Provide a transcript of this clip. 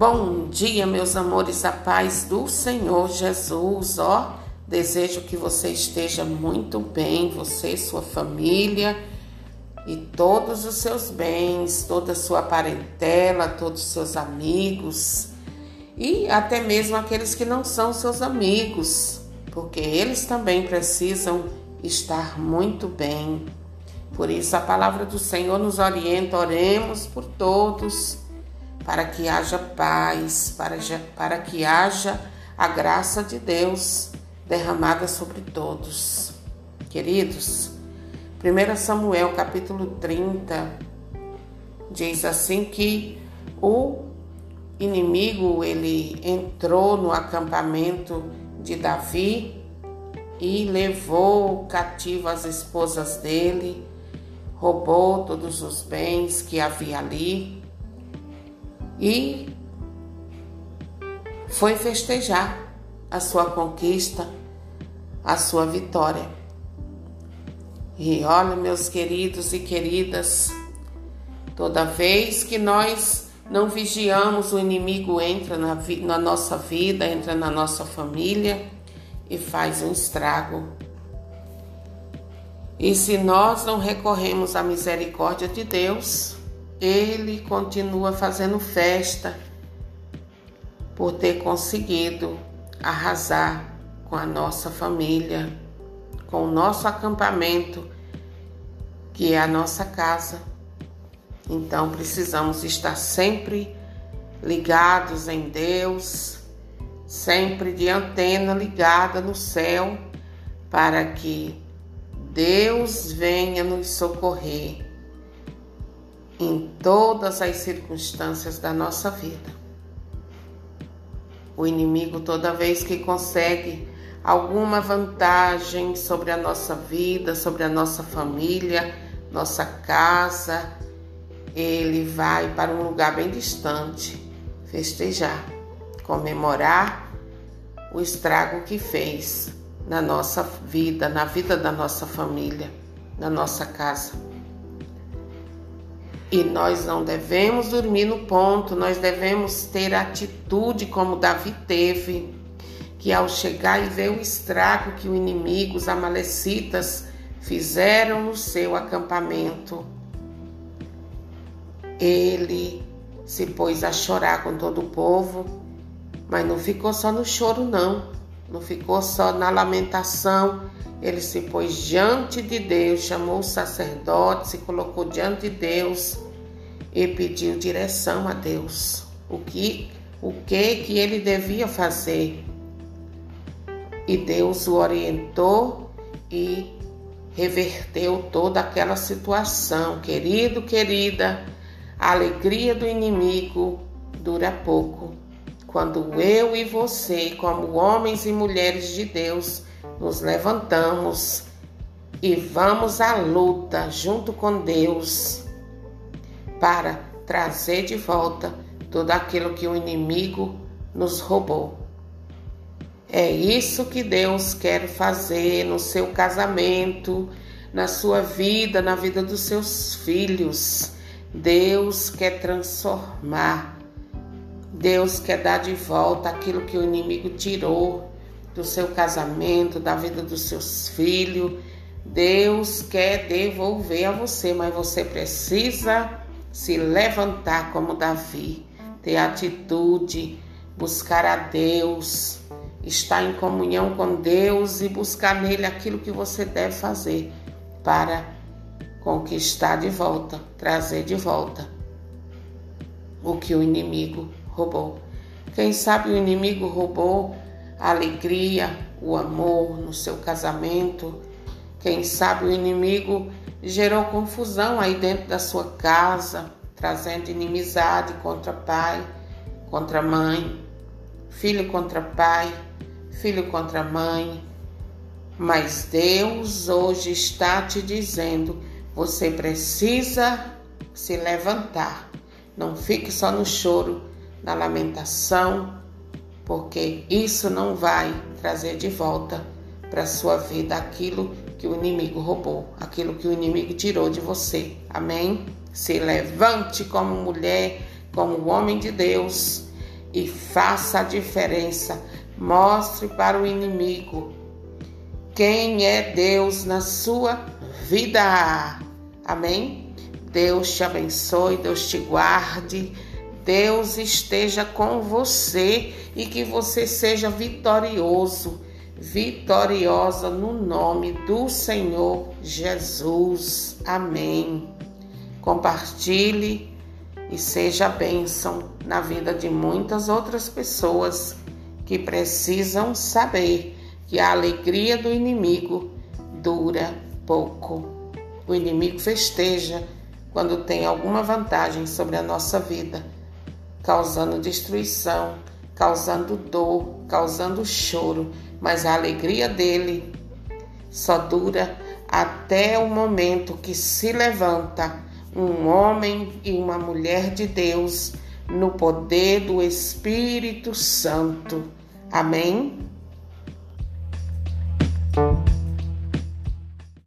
Bom dia, meus amores, a paz do Senhor Jesus, ó. Desejo que você esteja muito bem, você, sua família e todos os seus bens, toda a sua parentela, todos os seus amigos e até mesmo aqueles que não são seus amigos, porque eles também precisam estar muito bem. Por isso a palavra do Senhor nos orienta, oremos por todos para que haja paz, para, para que haja a graça de Deus derramada sobre todos. Queridos, 1 Samuel capítulo 30 diz assim que o inimigo ele entrou no acampamento de Davi e levou cativo as esposas dele, roubou todos os bens que havia ali e foi festejar a sua conquista, a sua vitória. E olha, meus queridos e queridas, toda vez que nós não vigiamos, o inimigo entra na, na nossa vida, entra na nossa família e faz um estrago. E se nós não recorremos à misericórdia de Deus, ele continua fazendo festa por ter conseguido arrasar com a nossa família, com o nosso acampamento, que é a nossa casa. Então precisamos estar sempre ligados em Deus, sempre de antena ligada no céu, para que Deus venha nos socorrer em todas as circunstâncias da nossa vida. O inimigo, toda vez que consegue alguma vantagem sobre a nossa vida, sobre a nossa família, nossa casa, ele vai para um lugar bem distante festejar, comemorar o estrago que fez na nossa vida, na vida da nossa família, na nossa casa. E nós não devemos dormir no ponto, nós devemos ter atitude como Davi teve, que ao chegar e ver o estrago que o inimigo, os amalecitas, fizeram no seu acampamento, ele se pôs a chorar com todo o povo, mas não ficou só no choro, não, não ficou só na lamentação. Ele se pôs diante de Deus, chamou o sacerdote, se colocou diante de Deus e pediu direção a Deus. O que o que que ele devia fazer? E Deus o orientou e reverteu toda aquela situação. Querido, querida, a alegria do inimigo dura pouco. Quando eu e você, como homens e mulheres de Deus, nos levantamos e vamos à luta junto com Deus para trazer de volta tudo aquilo que o inimigo nos roubou. É isso que Deus quer fazer no seu casamento, na sua vida, na vida dos seus filhos. Deus quer transformar. Deus quer dar de volta aquilo que o inimigo tirou do seu casamento, da vida dos seus filhos. Deus quer devolver a você, mas você precisa se levantar como Davi, ter atitude, buscar a Deus, estar em comunhão com Deus e buscar nele aquilo que você deve fazer para conquistar de volta, trazer de volta o que o inimigo roubou. Quem sabe o inimigo roubou a alegria, o amor no seu casamento. Quem sabe o inimigo gerou confusão aí dentro da sua casa, trazendo inimizade contra pai, contra mãe, filho contra pai, filho contra mãe. Mas Deus hoje está te dizendo: você precisa se levantar. Não fique só no choro, na lamentação, porque isso não vai trazer de volta para sua vida aquilo que o inimigo roubou, aquilo que o inimigo tirou de você. Amém? Se levante como mulher, como homem de Deus e faça a diferença. Mostre para o inimigo quem é Deus na sua vida. Amém? Deus te abençoe, Deus te guarde, Deus esteja com você e que você seja vitorioso, vitoriosa no nome do Senhor Jesus. Amém. Compartilhe e seja bênção na vida de muitas outras pessoas que precisam saber que a alegria do inimigo dura pouco. O inimigo festeja quando tem alguma vantagem sobre a nossa vida, causando destruição, causando dor, causando choro, mas a alegria dele só dura até o momento que se levanta um homem e uma mulher de Deus no poder do Espírito Santo. Amém?